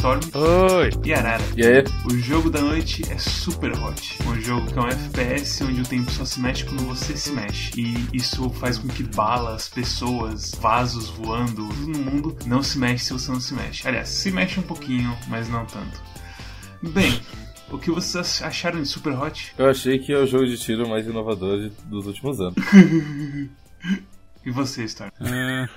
Storm Oi! e Arara. E aí? O jogo da noite é Super Hot, um jogo que é um FPS onde o tempo só se mexe quando você se mexe. E isso faz com que balas, pessoas, vasos voando, tudo no mundo não se mexe se você não se mexe. Aliás, se mexe um pouquinho, mas não tanto. Bem, o que vocês acharam de Super Hot? Eu achei que é o jogo de tiro mais inovador de- dos últimos anos. E você, Storm? Hum,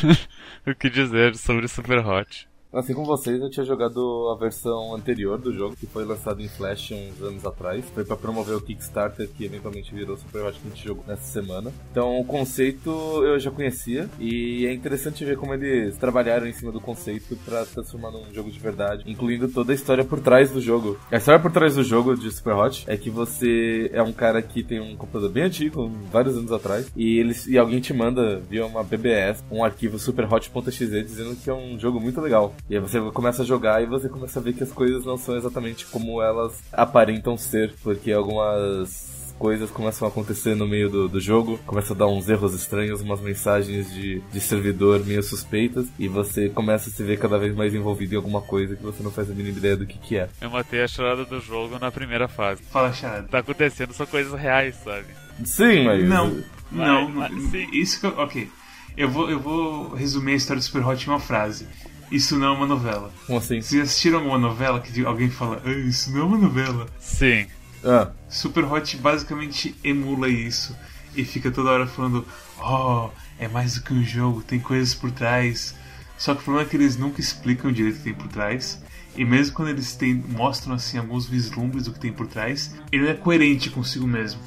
o que dizer sobre Super Hot? Assim como vocês, eu tinha jogado a versão anterior do jogo, que foi lançado em Flash uns anos atrás. Foi pra promover o Kickstarter, que eventualmente virou Super Hot que a nessa semana. Então, o conceito eu já conhecia, e é interessante ver como eles trabalharam em cima do conceito pra transformar num jogo de verdade, incluindo toda a história por trás do jogo. A história por trás do jogo de Super Hot é que você é um cara que tem um computador bem antigo, vários anos atrás, e, eles, e alguém te manda via uma BBS um arquivo superhot.exe dizendo que é um jogo muito legal. E aí você começa a jogar e você começa a ver que as coisas não são exatamente como elas aparentam ser, porque algumas coisas começam a acontecer no meio do, do jogo, começa a dar uns erros estranhos, umas mensagens de, de servidor meio suspeitas, e você começa a se ver cada vez mais envolvido em alguma coisa que você não faz a mínima ideia do que, que é. Eu matei a chorada do jogo na primeira fase. Fala, Charada. Tá acontecendo são coisas reais, sabe? Sim, mas. Não, não, Mas- não. mas sim. Isso que eu. Ok. Eu vou, eu vou resumir a história do Super Hot em uma frase. Isso não é uma novela. Como assim? Vocês assistiram alguma novela que alguém fala, "Ah, isso não é uma novela? Sim. Ah, Super Hot basicamente emula isso e fica toda hora falando, oh, é mais do que um jogo, tem coisas por trás. Só que o problema é que eles nunca explicam direito o que tem por trás. E mesmo quando eles têm, mostram assim alguns vislumbres do que tem por trás, ele não é coerente consigo mesmo.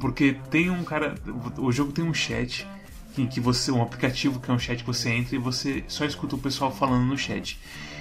Porque tem um cara. O jogo tem um chat em que você. um aplicativo que é um chat que você entra e você só escuta o pessoal falando no chat.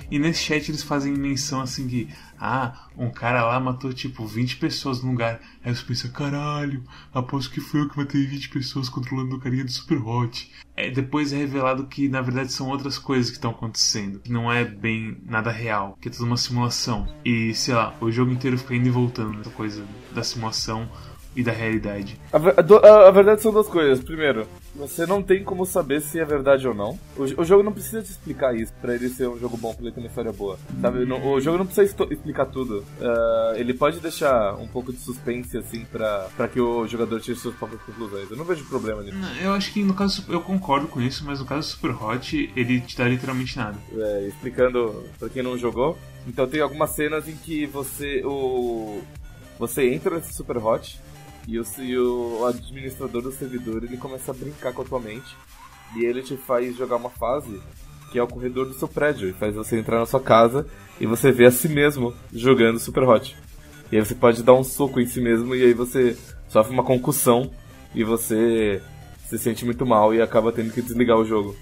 E nesse chat eles fazem menção assim que. Ah, um cara lá matou tipo 20 pessoas no lugar. Aí você pensa, caralho, aposto que foi eu que matei 20 pessoas controlando o carinha do Super Hot. É, depois é revelado que na verdade são outras coisas que estão acontecendo. Que não é bem nada real, que é tudo uma simulação. E sei lá, o jogo inteiro fica indo e voltando nessa coisa da simulação e da realidade. A, a a- verdade são duas coisas. Primeiro, você não tem como saber se é verdade ou não. O, o jogo não precisa te explicar isso pra ele ser um jogo bom, pra ele ter uma história boa. Sabe? Não- o jogo não precisa explicar tudo. Ah, ele pode deixar um pouco de suspense, assim, pra, pra que o jogador tire suas próprias conclusões. Eu não vejo problema nisso. Eu acho que no caso eu concordo com isso, mas no caso do Super Hot ele te dá literalmente nada. É, explicando pra quem não jogou. Então tem algumas cenas em que você. O, você entra nesse Super Hot e o, e o administrador do servidor ele começa a brincar com a tua mente. E ele te faz jogar uma fase que é o corredor do seu prédio. E faz você entrar na sua casa e você vê a si mesmo jogando Super Hot. E aí você pode dar um soco em si mesmo e aí você sofre uma concussão e você se sente muito mal e acaba tendo que desligar o jogo.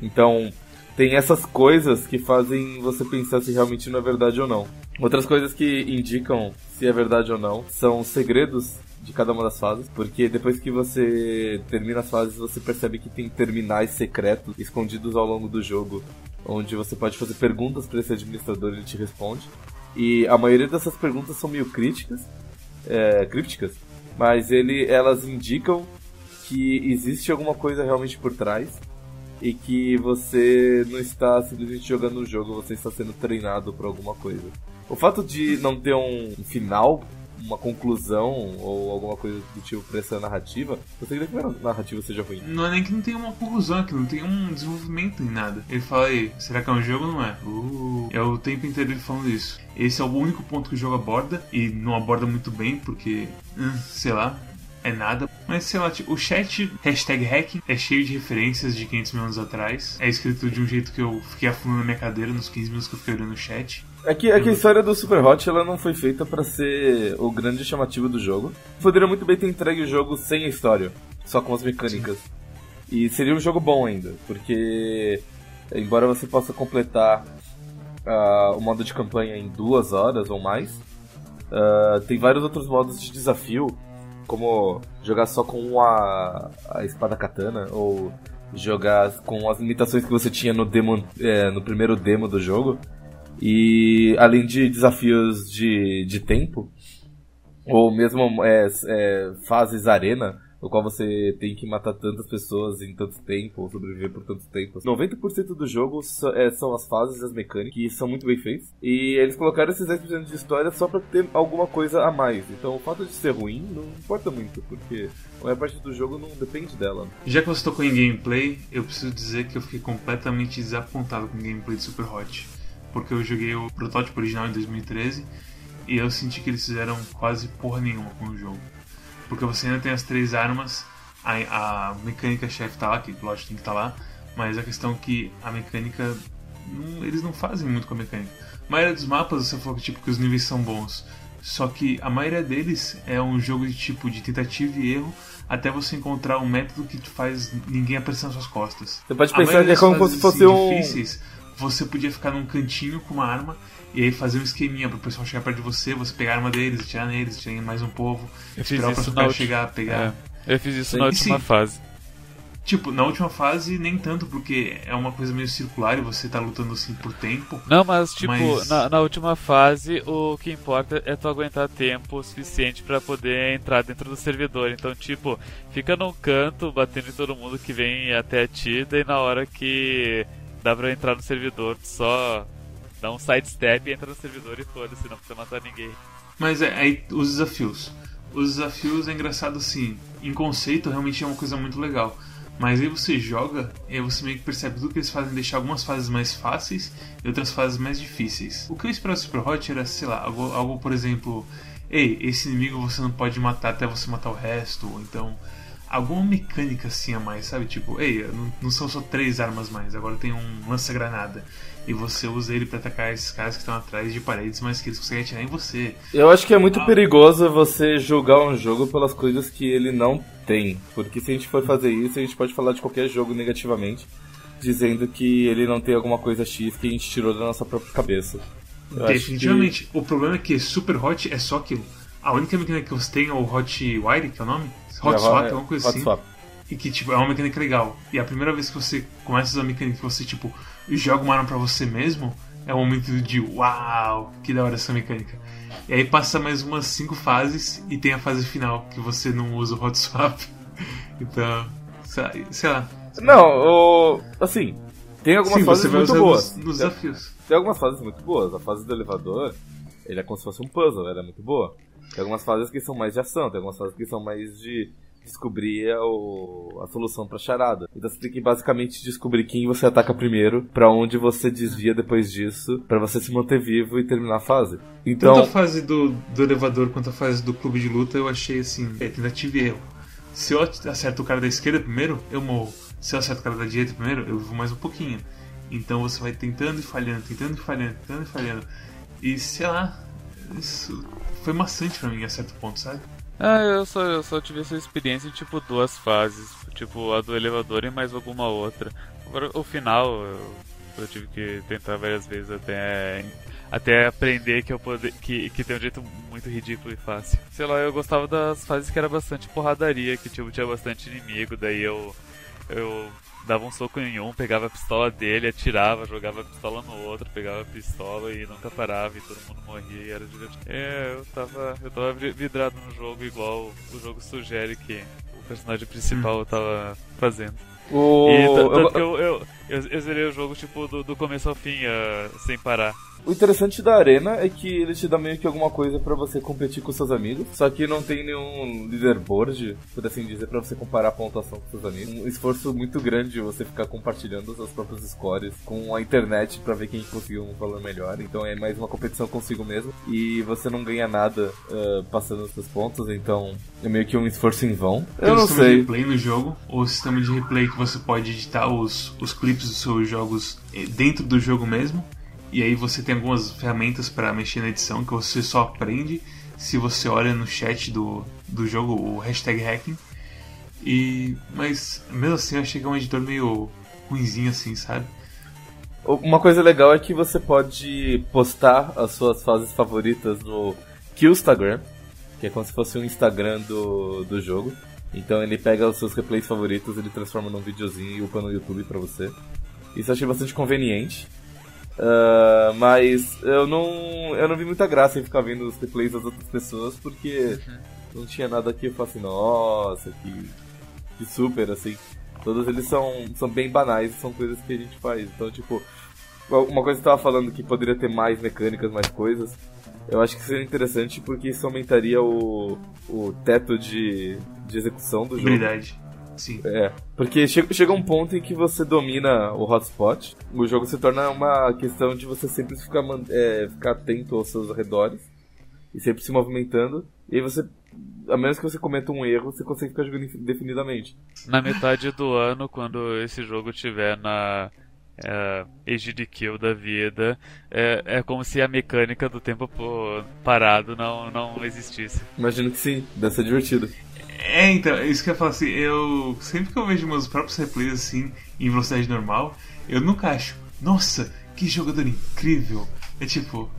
Então, tem essas coisas que fazem você pensar se realmente não é verdade ou não. Outras coisas que indicam se é verdade ou não são os segredos de cada uma das fases, porque depois que você termina as fases, você percebe que tem terminais secretos escondidos ao longo do jogo, onde você pode fazer perguntas para esse administrador e ele te responde. E a maioria dessas perguntas são meio críticas, é, crípticas, mas ele, elas indicam que existe alguma coisa realmente por trás e que você não está simplesmente jogando um jogo, você está sendo treinado por alguma coisa. O fato de não ter um final, uma conclusão ou alguma coisa do tipo pra essa narrativa, você queria que a narrativa seja ruim. Não é nem que não tem uma conclusão, que não tem um desenvolvimento em nada. Ele fala aí, será que é um jogo ou não é? Uh, é o tempo inteiro ele falando isso. Esse é o único ponto que o jogo aborda, e não aborda muito bem, porque, hum, sei lá, é nada. Mas sei lá, tipo, o chat hashtag hacking é cheio de referências de 500 mil anos atrás. É escrito de um jeito que eu fiquei afundando na minha cadeira nos 15 minutos que eu fiquei olhando o chat. É que, é que a história do Super Hot ela não foi feita pra ser o grande chamativo do jogo. Poderia muito bem ter entregue o jogo sem a história, só com as mecânicas. E seria um jogo bom ainda, porque embora você possa completar ah, o modo de campanha em duas horas ou mais, ah, tem vários outros modos de desafio, como jogar só com a, a espada katana, ou jogar com as limitações que você tinha no, demo, é, no primeiro demo do jogo. E além de desafios de, de tempo, ou mesmo é, é, fases arena, no qual você tem que matar tantas pessoas em tanto tempo, ou sobreviver por tanto tempo. 90% do jogo é, são as fases e as mecânicas, que são muito bem feitas. E eles colocaram esses 10% de história só pra ter alguma coisa a mais. Então o fato de ser ruim não importa muito, porque a maior parte do jogo não depende dela. Já que você tocou em gameplay, eu preciso dizer que eu fiquei completamente desapontado com o gameplay de Super Hot. Porque eu joguei o protótipo original em 2013 e eu senti que eles fizeram quase porra nenhuma com o jogo. Porque você ainda tem as três armas, a, a mecânica-chefe tá lá, que lógico tem que estar tá lá, mas a questão é que a mecânica. Não, eles não fazem muito com a mecânica. A maioria dos mapas você falou que, tipo, que os níveis são bons. Só que a maioria deles é um jogo de tipo de tentativa e erro até você encontrar um método que faz ninguém aparecer nas suas costas. Você pode pensar que é como se fosse assim, um. Difíceis, você podia ficar num cantinho com uma arma e aí fazer um esqueminha pro pessoal chegar perto de você, você pegar a arma deles, atirar neles, atirar mais um povo, eu esperar o próximo cara chegar, pegar. É, eu fiz isso na última sim, fase. Tipo, na última fase nem tanto, porque é uma coisa meio circular e você tá lutando assim por tempo. Não, mas tipo, mas... Na, na, última fase o que importa é tu aguentar tempo suficiente para poder entrar dentro do servidor. Então, tipo, fica num canto batendo em todo mundo que vem até a ti, daí na hora que dá pra entrar no servidor, só dá um sidestep, entra no servidor e foda-se, não precisa matar ninguém. Mas é, aí os desafios. Os desafios é engraçado assim, em conceito realmente é uma coisa muito legal. Mas aí você joga e aí você meio que percebe tudo que eles fazem deixar algumas fases mais fáceis e outras fases mais difíceis. O que eu esperava do Super Hot era, sei lá, algo, algo por exemplo, ei, esse inimigo você não pode matar até você matar o resto, ou então alguma mecânica assim a mais, sabe? Tipo, ei, não, não são só três armas mais, agora tem um lança-granada e você usa ele para atacar esses caras que estão atrás de paredes, mas que eles conseguem atirar em você. Eu acho que é muito ah. perigoso você julgar um jogo pelas coisas que ele não tem, porque se a gente for fazer isso, a gente pode falar de qualquer jogo negativamente, dizendo que ele não tem alguma coisa X que a gente tirou da nossa própria cabeça. Eu Definitivamente. Que... O problema é que Super Hot é só aquilo. A única mecânica que você tem é o Hot Wire, que é o nome? Hot Swap, é uma coisa Hot assim. Swap. E que, tipo, é uma mecânica legal. E a primeira vez que você começa a usar a mecânica que você, tipo, joga uma arma pra você mesmo, é um momento de uau, que da hora essa mecânica. E aí passa mais umas cinco fases e tem a fase final, que você não usa o hot swap. então, sei lá. Não, o... assim, tem algumas Sim, fases muito boas. Nos, nos desafios. Tem algumas fases muito boas. A fase do elevador, ele é como se fosse um puzzle, ela é muito boa. Tem algumas fases que são mais de ação, tem algumas fases que são mais de descobrir a, o, a solução pra charada. Então você tem que basicamente descobrir quem você ataca primeiro, para onde você desvia depois disso, para você se manter vivo e terminar a fase. Então, Tanto a fase do, do elevador quanto a fase do clube de luta eu achei assim, é tentativa e erro. Se eu acerto o cara da esquerda primeiro, eu morro. Se eu acerto o cara da direita primeiro, eu vivo mais um pouquinho. Então você vai tentando e falhando, tentando e falhando, tentando e falhando. E sei lá, isso foi maçante pra mim a certo ponto, sabe? Ah, eu só, eu só tive essa experiência em tipo duas fases. Tipo, a do elevador e mais alguma outra. Agora, o final, eu, eu tive que tentar várias vezes até até aprender que eu poder, que, que tem um jeito muito ridículo e fácil. Sei lá, eu gostava das fases que era bastante porradaria, que tipo, tinha bastante inimigo, daí eu eu dava um soco em um, pegava a pistola dele, atirava, jogava a pistola no outro, pegava a pistola e nunca parava e todo mundo morria e era divertido. É, eu tava, eu tava vidrado no jogo igual o jogo sugere que o personagem principal hum. tava fazendo. O... E tanto eu... eu, eu, eu, eu, zerei o jogo tipo do, do começo ao fim, uh, sem parar. O interessante da arena é que ele te dá meio que alguma coisa para você competir com seus amigos, só que não tem nenhum leaderboard, por assim dizer, para você comparar a pontuação com seus amigos. Um esforço muito grande você ficar compartilhando seus próprios scores com a internet para ver quem conseguiu um valor melhor. Então é mais uma competição consigo mesmo e você não ganha nada uh, passando os seus pontos, então é meio que um esforço em vão. Tem Eu não sistema sei. de replay no jogo, ou sistema de replay que você pode editar os, os clipes dos seus jogos eh, dentro do jogo mesmo. E aí você tem algumas ferramentas para mexer na edição que você só aprende se você olha no chat do, do jogo o hashtag hacking. E, mas mesmo assim eu achei que é um editor meio ruimzinho assim, sabe? Uma coisa legal é que você pode postar as suas fases favoritas no Killstagram, que é como se fosse um Instagram do, do jogo. Então ele pega os seus replays favoritos, ele transforma num videozinho e upa no YouTube pra você. Isso eu achei bastante conveniente. Uh, mas eu não, eu não vi muita graça em ficar vendo os replays das outras pessoas, porque não tinha nada que eu falasse, nossa, que, que super, assim. Todos eles são, são bem banais, são coisas que a gente faz. Então, tipo, uma coisa que eu tava falando que poderia ter mais mecânicas, mais coisas. Eu acho que seria interessante porque isso aumentaria o, o teto de, de execução do jogo. Verdade. Sim. É, porque chega, chega um ponto em que você domina o hotspot, o jogo se torna uma questão de você sempre ficar, é, ficar atento aos seus arredores e sempre se movimentando, e aí você, a menos que você cometa um erro, você consegue ficar jogando indefinidamente. Na metade do ano, quando esse jogo tiver na é, Age de Kill da vida, é, é como se a mecânica do tempo parado não, não existisse. Imagino que sim, deve ser divertido. É, então, é isso que eu falo assim, eu sempre que eu vejo meus próprios replays assim, em velocidade normal, eu nunca acho, nossa, que jogador incrível. É tipo,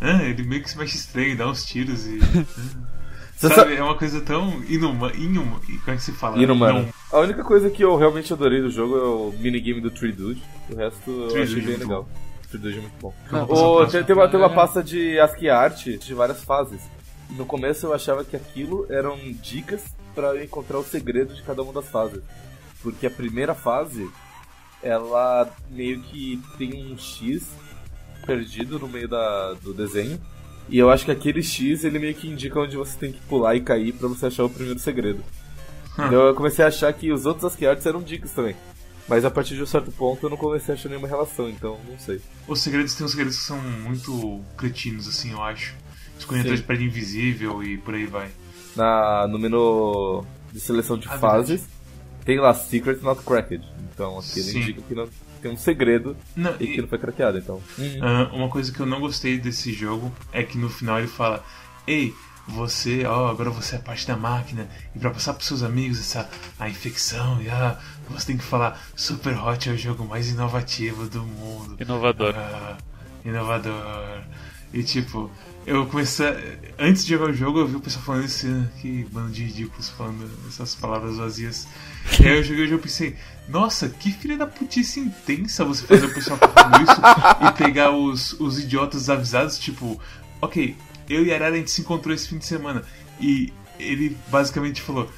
ah, ele meio que se mexe estranho, dá uns tiros e. sabe, sabe, é uma coisa tão inuma, inuma, como é que se fala? Inumana. A única coisa que eu realmente adorei do jogo é o minigame do Tree Dude. O resto eu achei bem legal. Tree Dude é muito bom. tem, tem, uma, tem uma pasta de ASCII Art de várias fases. No começo eu achava que aquilo eram dicas para encontrar o segredo de cada uma das fases. Porque a primeira fase, ela meio que tem um X perdido no meio da, do desenho. E eu acho que aquele X ele meio que indica onde você tem que pular e cair para você achar o primeiro segredo. Hum. Então eu comecei a achar que os outros ASCII arts eram dicas também. Mas a partir de um certo ponto eu não comecei a achar nenhuma relação, então não sei. Os segredos tem uns segredos que são muito cretinos, assim, eu acho. Escolher atrás de prédio invisível e por aí vai na, no menu de seleção de ah, fases, verdade. tem lá Secret Not Cracked. Então aquilo Sim. indica que não, tem um segredo não, e, e, que não foi craqueado. Então. Uh, uma coisa que eu não gostei desse jogo é que no final ele fala: Ei, você, ó, agora você é parte da máquina e para passar pros seus amigos essa a infecção e ah, você tem que falar Super Hot é o jogo mais inovativo do mundo. Inovador. Ah, inovador. E tipo, eu comecei. Antes de jogar o jogo, eu vi o pessoal falando esse. Que bando de ridículos falando essas palavras vazias. E aí eu joguei o jogo e pensei, nossa, que filha da putice intensa você fazer o pessoal falando isso e pegar os, os idiotas avisados, tipo, ok, eu e a Arara a gente se encontrou esse fim de semana. E ele basicamente falou.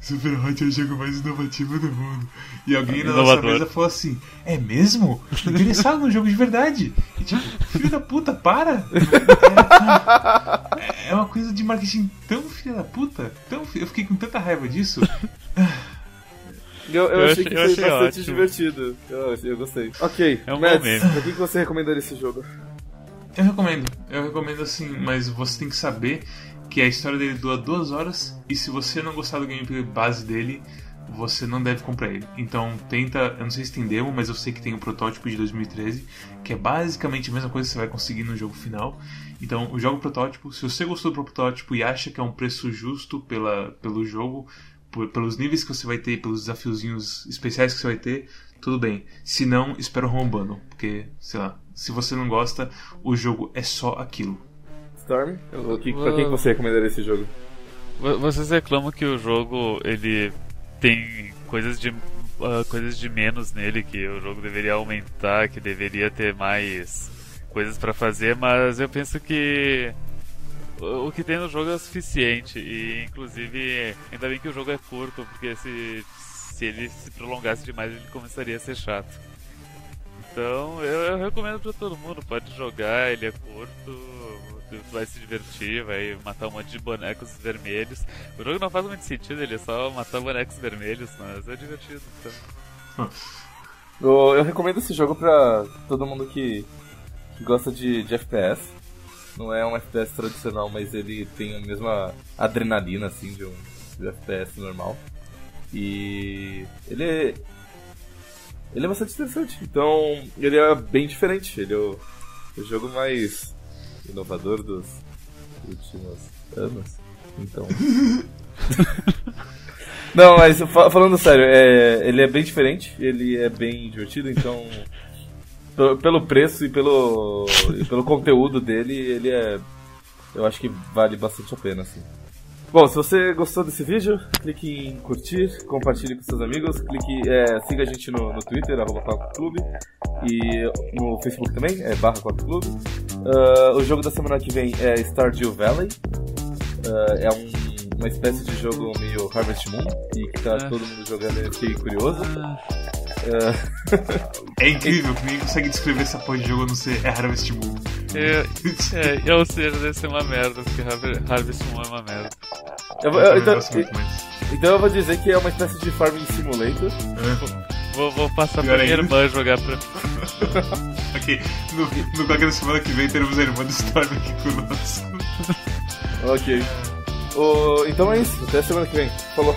Super Hot é o jogo mais inovativo do mundo. E alguém é na nossa mesa falou assim: É mesmo? Interessado no jogo de verdade. E tipo, filho da puta, para! É, é, uma coisa de marketing tão filha da puta. Tão, eu fiquei com tanta raiva disso. Eu, eu, eu, achei que foi bastante ótimo. divertido. Eu, eu gostei. Ok, é um Mads, por que você recomendaria esse jogo? Eu recomendo, eu recomendo assim, mas você tem que saber que a história dele dura duas horas e se você não gostar do gameplay base dele, você não deve comprar ele. Então tenta, eu não sei se tem demo, mas eu sei que tem um protótipo de 2013, que é basicamente a mesma coisa que você vai conseguir no jogo final. Então, o jogo protótipo, se você gostou do protótipo e acha que é um preço justo pela, pelo jogo, por, pelos níveis que você vai ter, pelos desafiozinhos especiais que você vai ter, tudo bem. Se não, espera o rombando, porque, sei lá, se você não gosta, o jogo é só aquilo. Storm, o que, pra quem você recomendaria esse jogo? Vocês reclamam que o jogo ele tem coisas de uh, coisas de menos nele que o jogo deveria aumentar, que deveria ter mais coisas para fazer, mas eu penso que o que tem no jogo é o suficiente e inclusive ainda bem que o jogo é curto, porque se se ele se prolongasse demais ele começaria a ser chato. Então eu, eu recomendo para todo mundo, pode jogar, ele é curto, vai se divertir, vai matar um monte de bonecos vermelhos. O jogo não faz muito sentido, ele é só matar bonecos vermelhos, mas é divertido. Então. Eu, eu recomendo esse jogo pra todo mundo que, que gosta de, de FPS. Não é um FPS tradicional, mas ele tem a mesma adrenalina assim de um de FPS normal. E ele é, ele é bastante interessante. Então, ele é bem diferente. Ele é o, o jogo mais inovador dos últimos anos. Então. Não, mas falando sério, é, ele é bem diferente, ele é bem divertido, então. Pelo preço e pelo, e pelo conteúdo dele, ele é. Eu acho que vale bastante a pena, assim. Bom, se você gostou desse vídeo, clique em curtir, compartilhe com seus amigos, clique, é, siga a gente no, no Twitter, arroba Clube, e no Facebook também, é barra Clube. Uh, o jogo da semana que vem é Stardew Valley, uh, é um, uma espécie de jogo meio Harvest Moon e que tá É. todo mundo jogando e eu fiquei curioso. Ah, É, incrível que ninguém consegue descrever essa porra de jogo a não ser é Harvest Moon. É, é, ou seja, deve ser uma merda, porque Harvest Moon é uma merda. eu vou- Eu eu- então, mais. então eu vou dizer que é uma espécie de Farming Simulator. É. Vou, vou passar Pior pra minha ainda. irmã jogar pra. Ok, no, no qualquer semana que vem teremos a irmã do Storm aqui conosco. Ok. O- então é isso, até semana que vem. Falou.